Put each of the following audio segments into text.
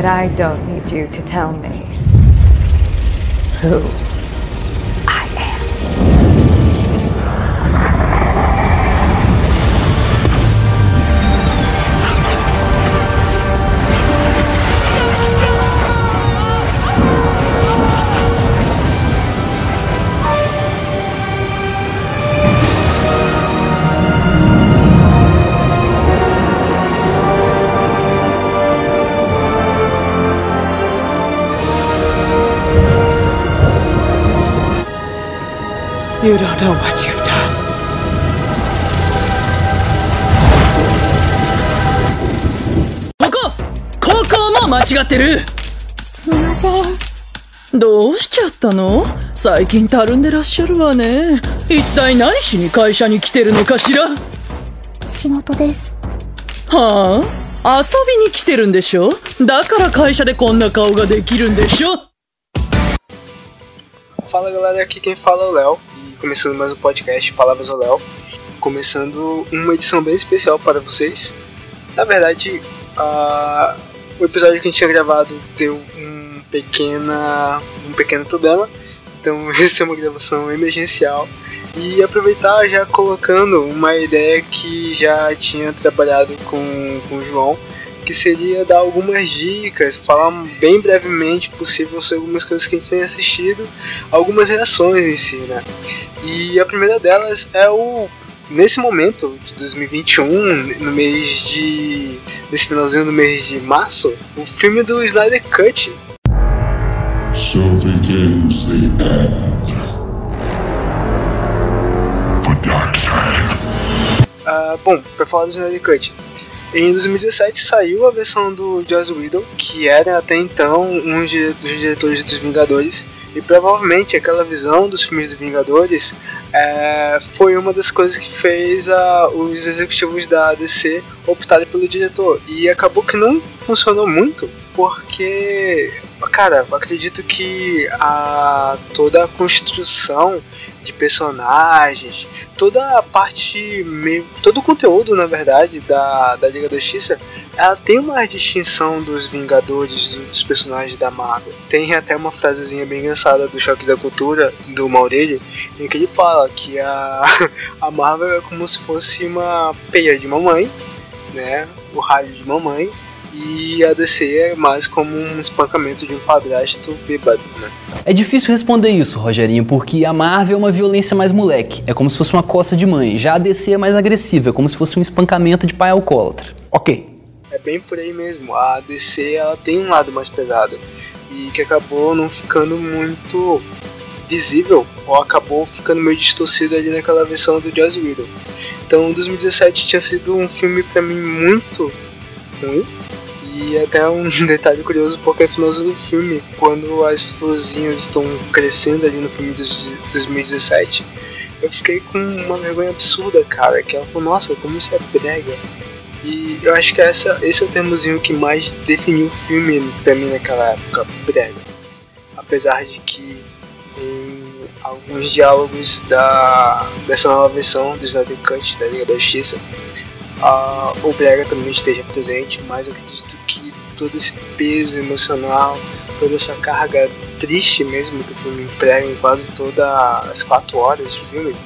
But I don't need you to tell me. Who You don't know what you've done. ここ高校も間違ってる。すみません。どうしちゃったの？最近たるんでらっしゃるわね。一体何しに会社に来てるのかしら？仕事です。はあ？遊びに来てるんでしょ？だから会社でこんな顔ができるんでしょ？Fala galera, aqui quem fala é o Léo, e começando mais um podcast Palavras ao Léo, começando uma edição bem especial para vocês. Na verdade, a- o episódio que a gente tinha gravado deu um, pequena, um pequeno problema, então essa é uma gravação emergencial. E aproveitar já colocando uma ideia que já tinha trabalhado com, com o João, que seria dar algumas dicas, falar bem brevemente possível sobre algumas coisas que a gente tem assistido algumas reações em si, né? E a primeira delas é o nesse momento de 2021, no mês de nesse finalzinho do mês de março, o filme do Snyder Cut. So begins the end. For Darkseid. Ah, bom, para falar do Snyder Cut. Em 2017 saiu a versão do Joss Whedon, que era até então um dos diretores dos Vingadores, e provavelmente aquela visão dos filmes dos Vingadores é, foi uma das coisas que fez a- os executivos da DC optarem pelo diretor. E acabou que não funcionou muito, porque, cara, acredito que a, toda a construção de personagens, toda a parte, todo o conteúdo, na verdade, da, da Liga da Justiça, ela tem uma distinção dos Vingadores, do- dos personagens da Marvel. Tem até uma frasezinha bem engraçada do Choque da Cultura, do Maurílio, em que ele fala que a, a Marvel é como se fosse uma peia de mamãe, né, o raio de mamãe, e a DC é mais como um espancamento de um padrasto bêbado, né. É difícil responder isso, Rogerinho, porque a Marvel é uma violência mais moleque. É como se fosse uma coça de mãe. Já a DC é mais agressiva, é como se fosse um espancamento de pai alcoólatra. Ok. É bem por aí mesmo. A DC ela tem um lado mais pesado e que acabou não ficando muito visível ou acabou ficando meio distorcido ali naquela versão do Joss Whedon. Então, 2017 tinha sido um filme pra mim muito ruim. E até um detalhe curioso, porque no final do filme, quando as florzinhas estão crescendo ali no filme de 2017, eu fiquei com uma vergonha absurda, cara. Que ela falou, nossa, como isso é brega. E eu acho que essa, esse é o termozinho que mais definiu o filme pra mim naquela época, brega. Apesar de que em alguns diálogos da, dessa nova versão do Snyder Cut da Liga da Justiça, o brega também esteja presente, mas eu acredito que todo esse peso emocional, toda essa carga triste mesmo que o filme emprega em quase todas as quatro horas de filme,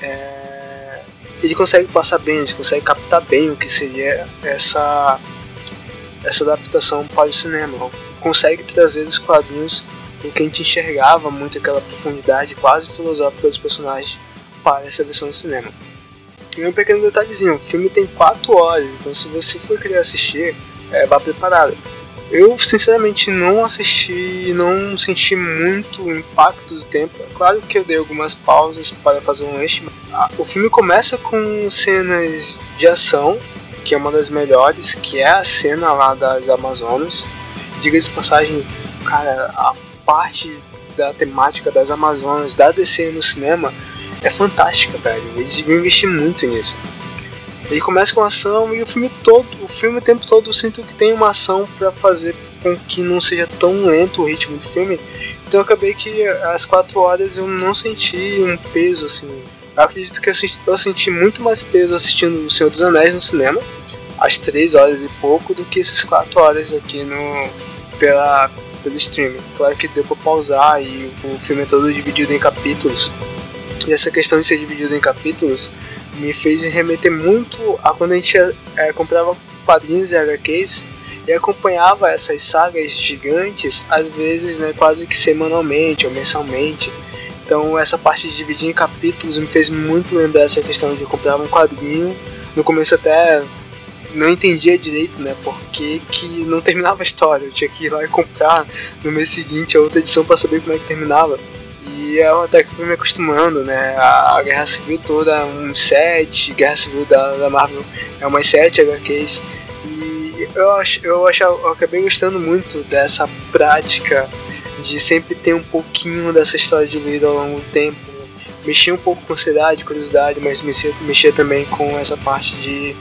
é, ele consegue passar bem, ele consegue captar bem o que seria essa essa adaptação para o cinema. Consegue trazer dos quadrinhos o que a gente enxergava muito aquela profundidade quase filosófica dos personagens para essa versão do cinema. E um pequeno detalhezinho, o filme tem 4 horas, então se você for querer assistir, é, vá preparado. Eu sinceramente não assisti, não senti muito o impacto do tempo. É claro que eu dei algumas pausas para fazer um lanche. Ah, O filme começa com cenas de ação, que é uma das melhores, que é a cena lá das Amazonas. Diga-se passagem, cara, a parte da temática das Amazonas, da DC no cinema, é fantástica, velho. Eles deviam investir muito nisso. Ele começa com ação e o filme todo, o filme o tempo todo eu sinto que tem uma ação para fazer com que não seja tão lento o ritmo do filme. Então eu acabei que às quatro horas eu não senti um peso assim. Eu acredito que eu senti, eu senti muito mais peso assistindo O Senhor dos Anéis no cinema, às três horas e pouco, do que essas quatro horas aqui no pela pelo streaming. Claro que deu pra pausar e o filme é todo dividido em capítulos. E essa questão de ser dividido em capítulos me fez remeter muito a quando a gente é, comprava quadrinhos e HQs e acompanhava essas sagas gigantes, às vezes né, quase que semanalmente ou mensalmente. Então essa parte de dividir em capítulos me fez muito lembrar essa questão de comprar um quadrinho. No começo até não entendia direito, né, porque que não terminava a história. Eu tinha que ir lá e comprar no mês seguinte a outra edição para saber como é que terminava. E eu até que fui me acostumando, né? A Guerra Civil toda, um set, Guerra Civil da, da Marvel é umas 7 HQs. E eu, acho, eu, acho, eu acabei gostando muito dessa prática de sempre ter um pouquinho dessa história de vida ao longo do tempo. Mexia um pouco com ansiedade, curiosidade, mas mexia, mexia também com essa parte de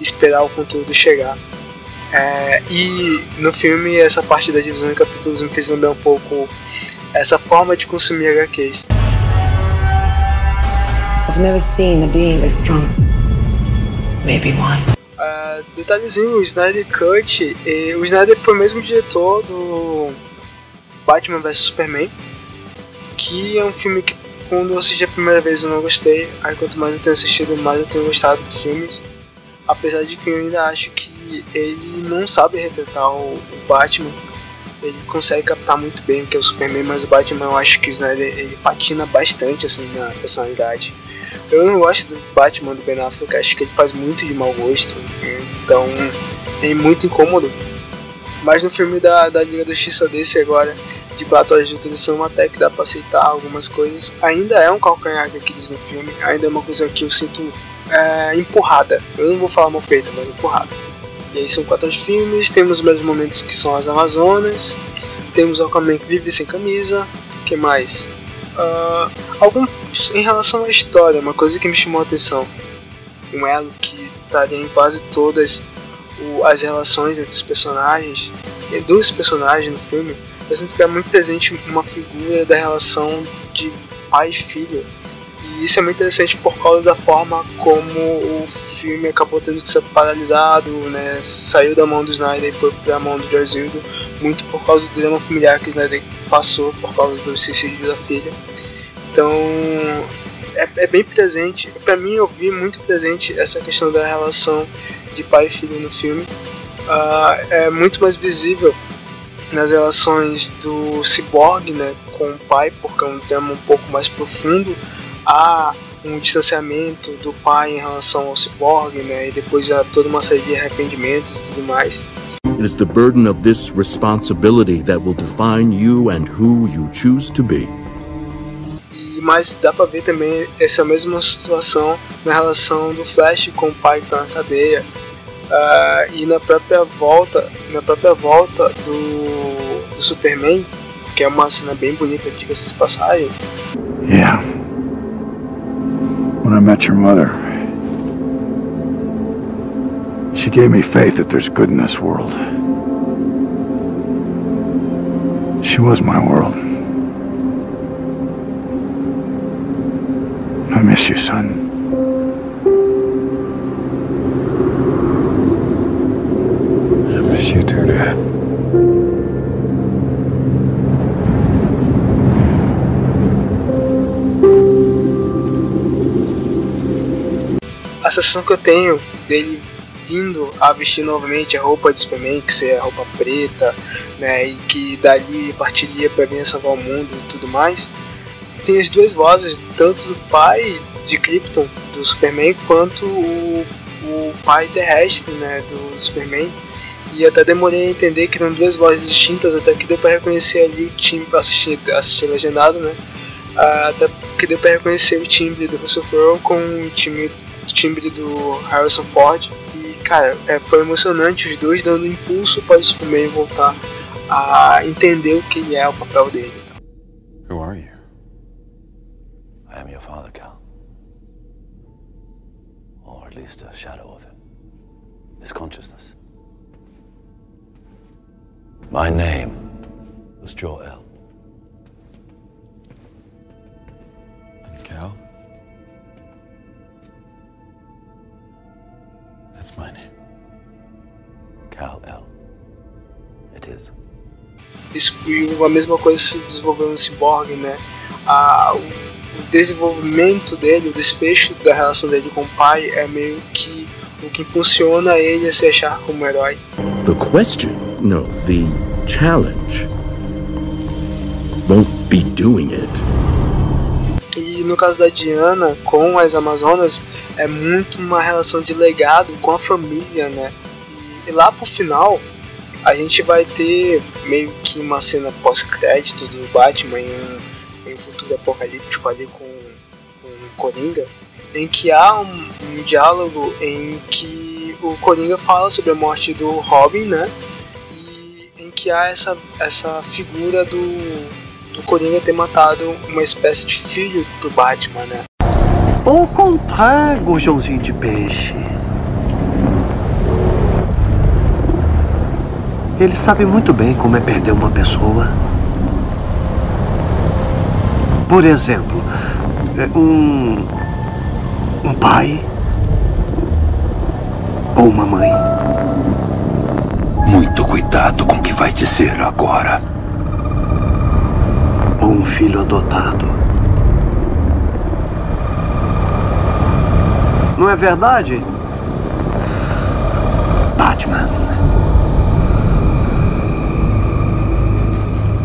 esperar o conteúdo chegar. É, e no filme, essa parte da divisão em capítulos me fez lembrar um pouco essa forma de consumir HQs. I've never seen a being as strong. Maybe one. Uh, detalhezinho, o Snyder Cut, e, o Snyder foi o mesmo diretor do Batman vs Superman, que é um filme que quando eu assisti a primeira vez eu não gostei, aí quanto mais eu tenho assistido, mais eu tenho gostado do filme, apesar de que eu ainda acho que ele não sabe retratar o Batman ele consegue captar muito bem o que é o Superman, mas o Batman eu acho que o Snyder ele patina bastante assim na personalidade. Eu não gosto do Batman do Ben Affleck, acho que ele faz muito de mau gosto, então é muito incômodo. Mas no filme da, da Liga da Justiça desse agora, de 4 horas de utilização, até que dá pra aceitar algumas coisas. Ainda é um calcanhar que diz no filme, ainda é uma coisa que eu sinto é, empurrada. Eu não vou falar mal feita, mas empurrada. E aí são quatro filmes, temos os mesmos momentos que são as Amazonas, temos o Aquaman que vive sem camisa, que mais? Uh, algum, em relação à história, uma coisa que me chamou a atenção, um elo que estaria em quase todas o, as relações entre os personagens, dos personagens no filme, eu sinto que é muito presente uma figura da relação de pai e filho. E isso é muito interessante por causa da forma como o filme acabou tendo que ser paralisado, né? Saiu da mão do Snyder e foi pra mão do Jarzildo, muito por causa do drama familiar que o Snyder passou por causa do suicídio da filha. Então, é, é bem presente. Para mim, eu vi muito presente essa questão da relação de pai e filho no filme. Uh, é muito mais visível nas relações do Cyborg né, com o pai, porque é um drama um pouco mais profundo. Há um distanciamento do pai em relação ao cyborg, né? E depois há toda uma série de arrependimentos e tudo mais. It is the burden of this responsibility that will define you and who you choose to be. E mas dá para ver também essa mesma situação na relação do Flash com o pai que tá na cadeia. Uh, e na própria volta, na própria volta do, do Superman, que é uma cena bem bonita, diga-se de passagem. Yeah. When I met your mother, she gave me faith that there's good in this world. She was my world. I miss you, son. I miss you too, Dad. A sensação que eu tenho dele vindo a vestir novamente a roupa de Superman, que seria a roupa preta, né, e que dali partiria para vir salvar o mundo e tudo mais, tem as duas vozes, tanto do pai de Krypton, do Superman, quanto o, o pai terrestre, né, do Superman, e até demorei a entender que eram duas vozes distintas, até que deu para reconhecer ali o timbre, assistir, assistir legendado, né, até que deu para reconhecer o timbre do Russell Crowe com o timbre timbre do Harrison Ford. E, cara, é, foi emocionante os dois dando impulso para o Superman voltar a entender o que é o papel dele. Who are you? I am your father, Cal. Or at least a shadow of him. His consciousness. My name was Jor-El. Cal-El. It is. Isso, e a mesma coisa se desenvolveu no Cyborg, né? Ah, o, o desenvolvimento dele, o desfecho da relação dele com o pai é meio que o que impulsiona ele a se achar como herói. The question, no, the challenge, won't be doing it. E no caso da Diana com as Amazonas é muito uma relação de legado com a família, né? E, lá pro final a gente vai ter meio que uma cena pós-crédito do Batman em um, em um futuro apocalíptico ali com, com o Coringa, em que há um, um diálogo em que o Coringa fala sobre a morte do Robin, né? E em que há essa, essa figura do, do Coringa ter matado uma espécie de filho do Batman, né? Au contrário, gorjãozinho de peixe. Ele sabe muito bem como é perder uma pessoa. Por exemplo, é, um. um pai. ou uma mãe. Muito cuidado com o que vai dizer agora. Ou um filho adotado. Não é verdade? Batman.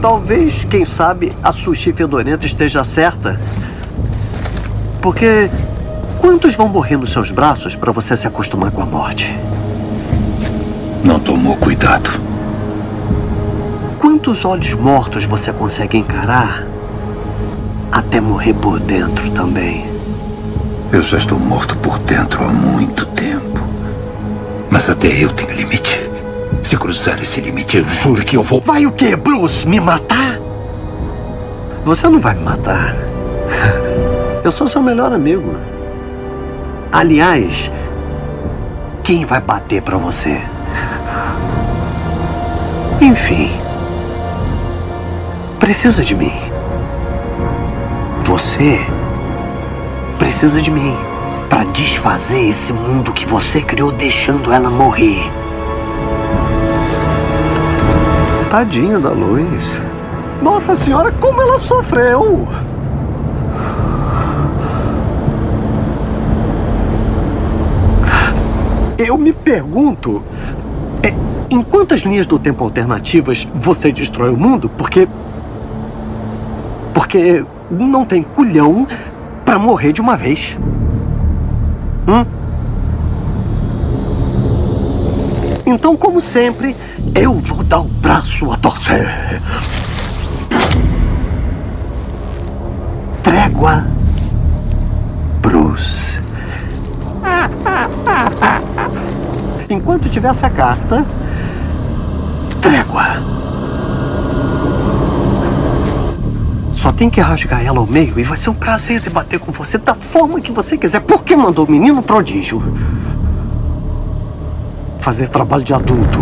Talvez, quem sabe, a sushi fedorenta esteja certa. Porque quantos vão morrer nos seus braços para você se acostumar com a morte? Não tomou cuidado. Quantos olhos mortos você consegue encarar até morrer por dentro também? Eu já estou morto por dentro há muito tempo. Mas até eu tenho limite. Cruzar esse limite, eu juro que eu vou. Vai o quê, Bruce? Me matar? Você não vai me matar. Eu sou seu melhor amigo. Aliás, quem vai bater pra você? Enfim. Precisa de mim. Você precisa de mim para desfazer esse mundo que você criou deixando ela morrer. Tadinha da Luz. Nossa senhora, como ela sofreu! Eu me pergunto. é, em quantas linhas do tempo alternativas você destrói o mundo? Porque. Porque não tem culhão para morrer de uma vez. Hum? Então, como sempre, eu vou dar o braço a torcer. Trégua, Bruce. Enquanto tiver essa carta, trégua. Só tem que rasgar ela ao meio e vai ser um prazer debater com você da forma que você quiser. Por que mandou o menino prodígio? Fazer trabalho de adulto.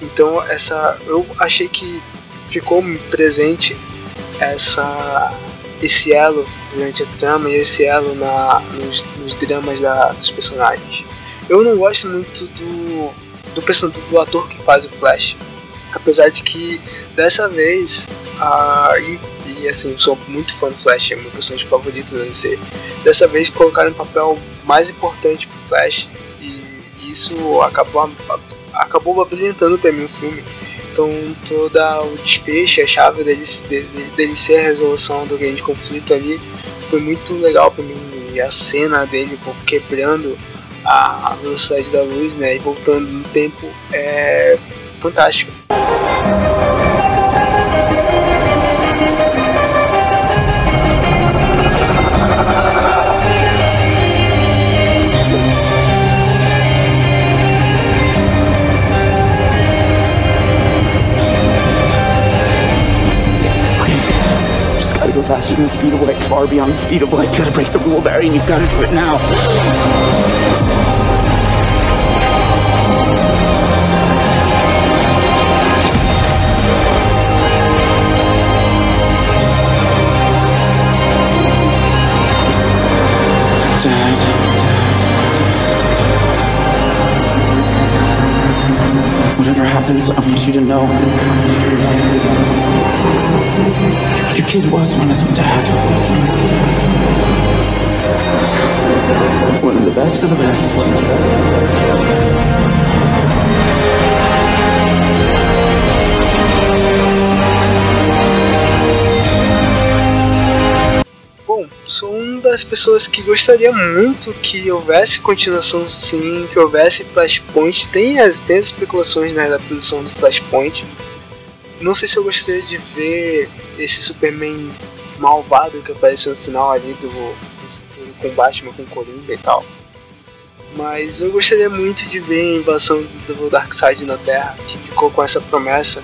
Então essa eu achei que ficou presente essa esse elo durante a trama e esse elo na, nos, nos dramas da, dos personagens. Eu não gosto muito do do, person- do ator que faz o Flash, apesar de que dessa vez ah, e, assim sou muito fã do Flash, é meu personagem favorito da DC. Dessa vez colocaram um papel mais importante pro Flash e isso acabou acabou apresentando para mim o filme. Então toda o desfecho, a chave dele, dele, dele ser a resolução do grande conflito ali foi muito legal para mim. E a cena dele quebrando a velocidade da luz, né, e voltando no tempo é fantástico. Faster than the speed of light, far beyond the speed of light. You gotta break the rule, Barry, and you've gotta do it now. Dad. Whatever happens, I want you to know. Your kid was one of them, Dad. One of the best of the best. Bom, sou uma das pessoas que gostaria muito que houvesse continuação sim, que houvesse Flashpoint. Tem as, tem as especulações né, da produção do Flashpoint. Não sei se eu gostaria de ver esse Superman malvado que apareceu no final ali do, do com Batman, com Coringa e tal. Mas eu gostaria muito de ver a invasão do, do Darkseid na Terra, que ficou com essa promessa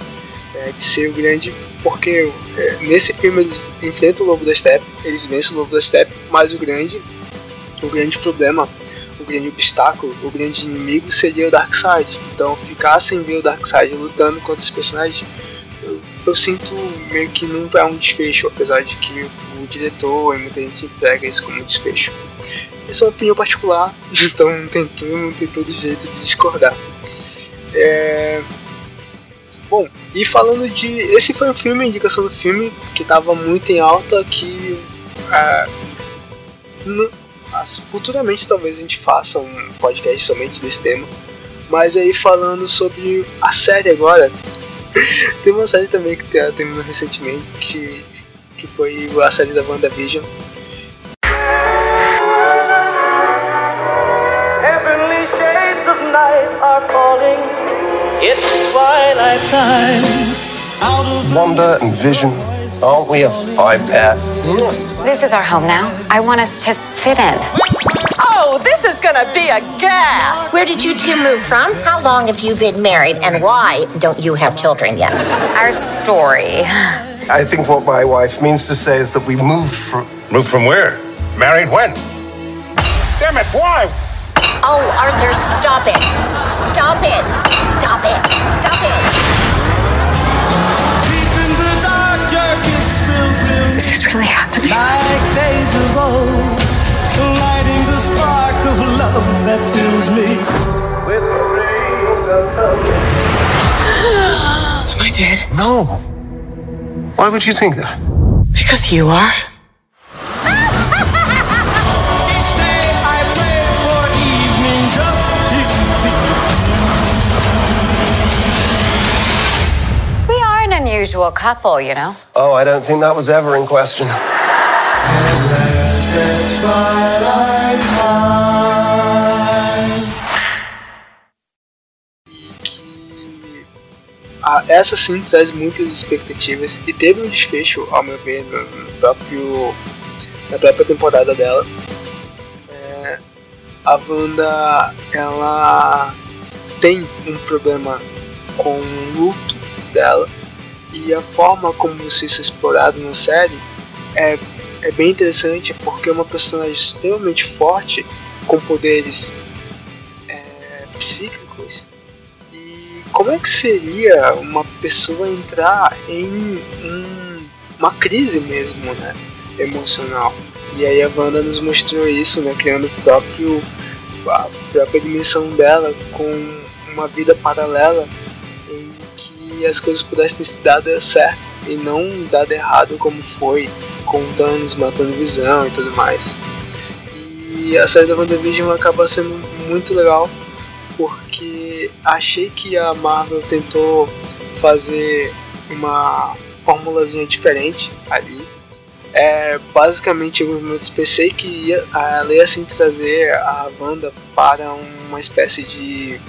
é, de ser o grande. Porque é, nesse filme eles enfrentam o Lobo da Steppe, eles vencem o Lobo da Steppe, mas o grande, o grande problema, o grande obstáculo, o grande inimigo seria o Darkseid. Então ficar sem ver o Darkseid lutando contra esse personagem, eu, sinto meio que não é um desfecho, apesar de que o diretor e muita gente pega isso como desfecho. Essa é uma opinião particular, então não tem, tudo, não tem todo jeito de discordar. É... Bom, e falando de. Esse foi um filme, a indicação do filme, que estava muito em alta, que. É, no, futuramente talvez a gente faça um podcast somente desse tema. Mas aí falando sobre a série agora. Tem uma série também que terminou recentemente, que, que foi a série da WandaVision. Heavenly shades of night are falling. It's twilight time. Out of the Wanda and Vision, aren't we a five pair? This is our home now. I want us to fit in. Oh, this is gonna be a gas! Where did you two move from? How long have you been married? And why don't you have children yet? Our story. I think what my wife means to say is that we moved from. Moved from where? Married when? Damn it, why? Oh, Arthur, stop it. Stop it. Stop it. Stop it. deep in the dark, darkness will Is this really happening? like of love that fills me with rays of. Am I dead? No. Why would you think that? Because you are? Each day I pray for evening just to be. We are an unusual couple, you know. Oh, I don't think that was ever in question. Essa sim traz muitas expectativas e teve um desfecho, ao meu ver, no, próprio, na própria temporada dela. É, a Wanda, ela tem um problema com o luto dela e a forma como isso é explorado na série é, é bem interessante porque é uma personagem extremamente forte com poderes é, psíquicos como é que seria uma pessoa entrar em um, uma crise mesmo, né, emocional? E aí a Wanda nos mostrou isso, né, criando o próprio a própria dimensão dela com uma vida paralela em que as coisas pudessem ter se dado certo e não dado errado como foi com Thanos matando Visão e tudo mais. E a série da WandaVision acaba sendo muito legal porque achei que a Marvel tentou fazer uma formulazinha diferente ali. É, basicamente eu pensei que ia, ela ia assim trazer a Wanda para uma espécie de,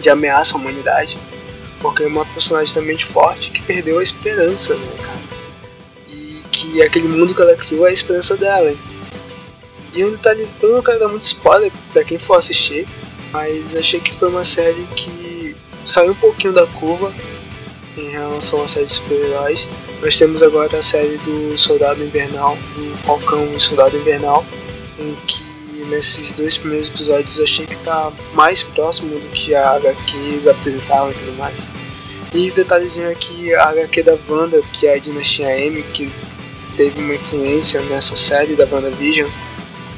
de ameaça à humanidade. Porque é uma personagem extremamente forte que perdeu a esperança, né, cara? E que aquele mundo que ela criou é a esperança dela. E um detalhe, eu não quero dar muito spoiler para quem for assistir, mas achei que foi uma série que saiu um pouquinho da curva em relação à série de super-heróis. Nós temos agora a série do Soldado Invernal, do Falcão e Soldado Invernal, em que nesses dois primeiros episódios achei que tá mais próximo do que a HQs apresentavam e tudo mais. E detalhezinho aqui, a HQ da Wanda, que é a Dinastia M, que teve uma influência nessa série da WandaVision,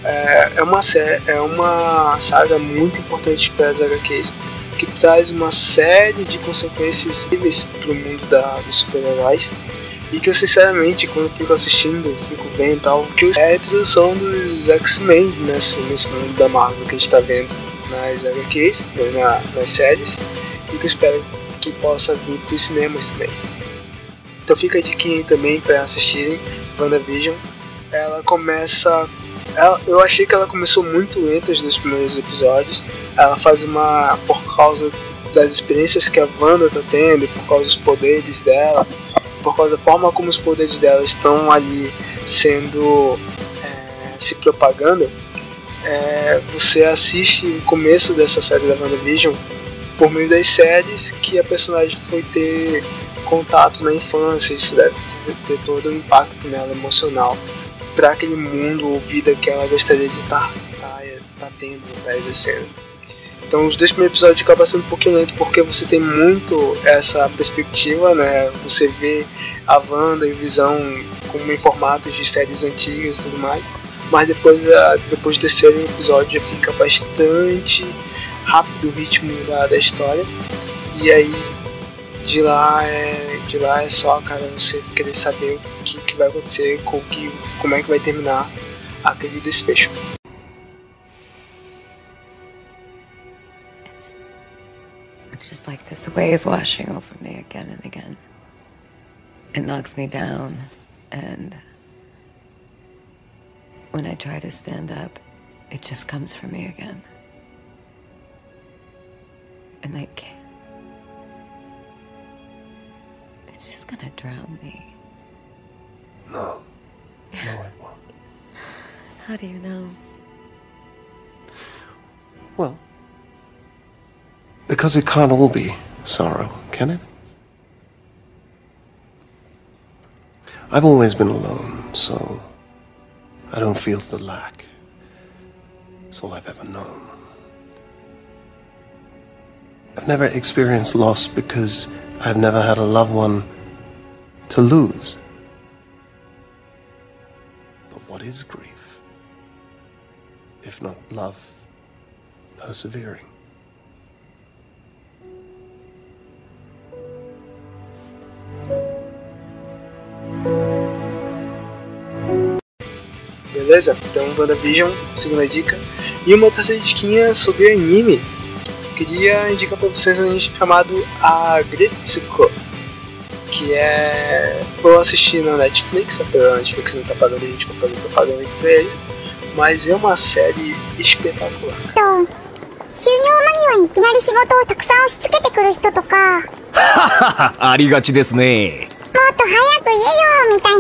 é, é, uma, é uma saga muito importante para as HQs, que traz uma série de consequências incríveis para o mundo da, dos super-heróis. E que eu sinceramente, quando fico assistindo, fico vendo e tal, que é a introdução dos X-Men nesse, nesse mundo da Marvel que a gente está vendo nas HQs, né, na, nas séries, e que eu espero que possa vir para os cinemas também. Então fica a dica também para assistirem WandaVision. Ela começa ela, eu achei que ela começou muito lenta nos primeiros episódios. Ela faz uma. por causa das experiências que a Wanda tá tendo, por causa dos poderes dela, por causa da forma como os poderes dela estão ali sendo. É, se propagando. É, você assiste o começo dessa série da WandaVision por meio das séries que a personagem foi ter contato na infância, isso deve ter todo um impacto nela emocional para aquele mundo ou vida que ela gostaria de estar tá, tá, tá tendo, tá exercendo. Então os dois primeiros episódios acabam sendo um pouquinho lento porque você tem muito essa perspectiva, né? Você vê a Wanda e Visão como em formatos de séries antigas e tudo mais. Mas depois, depois do terceiro episódio fica bastante rápido o ritmo da, da história. E aí de lá é. De lá é só, cara, você querer saber o que, que vai acontecer, com que, como é que vai terminar aquele. It's, it's just like this wave washing over me again and again. It knocks me down, and when I try to stand up, it just comes for me again. And I can't. It's just gonna drown me. No. No, it won't. How do you know? Well, because it can't all be sorrow, can it? I've always been alone, so I don't feel the lack. It's all I've ever known. I've never experienced loss because I've never had a loved one to lose. But what is grief? If not love persevering? Beleza? Então, WandaVision, um, segunda dica. E uma terceira diquinha sobre anime. Queria indicar para vocês um anime chamado Agretsuko. Que é. Eu assisti na Netflix, apesar da Netflix não tá pagando a gente pra fazer propaganda pra eles. Mas é uma série espetacular. 収入間際にいきなり仕事をたくさん押し付けてくる人とか、もっありがちですね。と早く言えよみたい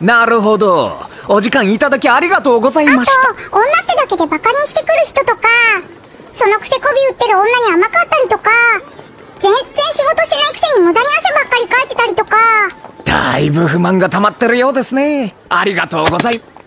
な。なるほど。お時間いただきありがとうございました。あと、女ってだけでバカにしてくる人とか、 そのくせ媚び売ってる女に甘かったりとか、全然仕事してないくせに無駄に汗ばっかりかいてたりとか、だいぶ不満が溜まってるようですね。ありがとうございます。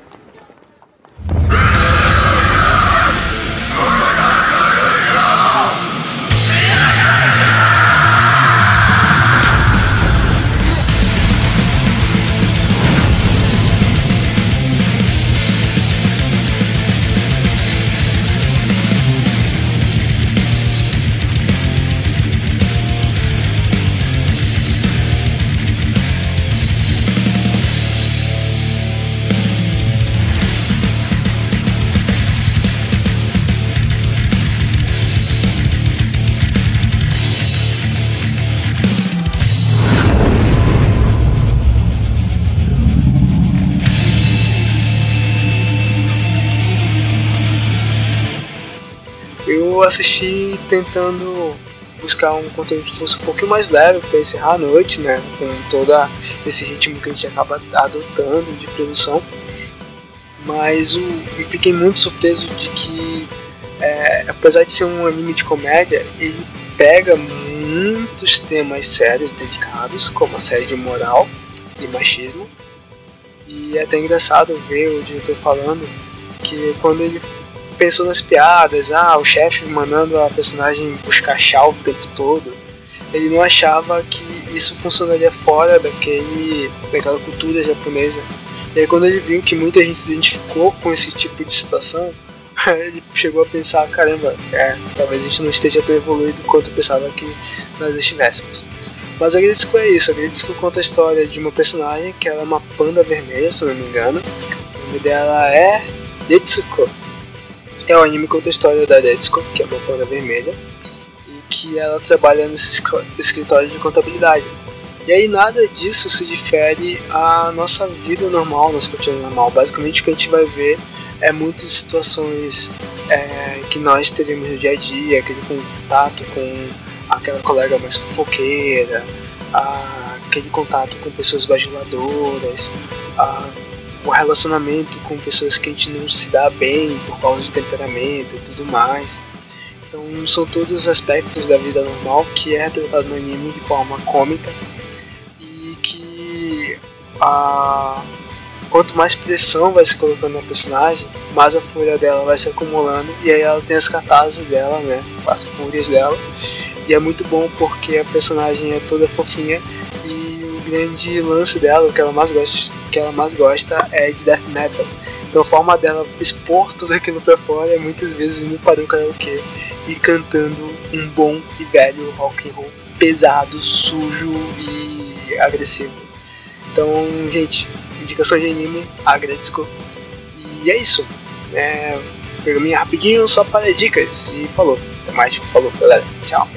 Eu assisti tentando buscar um conteúdo que fosse um pouquinho mais leve para encerrar a noite, né? Com todo esse ritmo que a gente acaba adotando de produção. Mas o, eu fiquei muito surpreso de que, é, apesar de ser um anime de comédia, ele pega muitos temas sérios dedicados, como a série de moral e machismo. E é até engraçado ver o diretor falando que quando ele pensou nas piadas, ah, o chefe mandando a personagem buscar chá o tempo todo, ele não achava que isso funcionaria fora daquele, daquela cultura japonesa. E aí quando ele viu que muita gente se identificou com esse tipo de situação, ele chegou a pensar, caramba, é, talvez a gente não esteja tão evoluído quanto pensava que nós estivéssemos. Mas a Gridisco é isso, a Gridisco conta a história de uma personagem que ela é uma panda vermelha, se não me engano. O nome dela é Detsuko. É um anime que conta a história da Detsuko, que é uma panda vermelha, e que ela trabalha nesse escritório de contabilidade. E aí nada disso se difere à nossa vida normal, nossa rotina normal. Basicamente o que a gente vai ver é muitas situações é, que nós teríamos no dia a dia, aquele contato com aquela colega mais fofoqueira, a, aquele contato com pessoas bajuladoras, a, o relacionamento com pessoas que a gente não se dá bem por causa de temperamento e tudo mais. Então são todos os aspectos da vida normal que é tratado no anime de forma cômica e que a quanto mais pressão vai se colocando na personagem, mais a fúria dela vai se acumulando e aí ela tem as catarses dela, né? As fúrias dela. E é muito bom porque a personagem é toda fofinha grande lance dela, o que ela mais gosta, que ela mais gosta é de death metal. Então a forma dela expor tudo aquilo pra fora é muitas vezes indo para o karaokê e cantando um bom e velho rock and roll pesado, sujo e agressivo. Então, gente, indicação de anime, agradeço. E é isso. É, programinha rapidinho só para dicas. E falou. Até mais. Falou, galera. Tchau.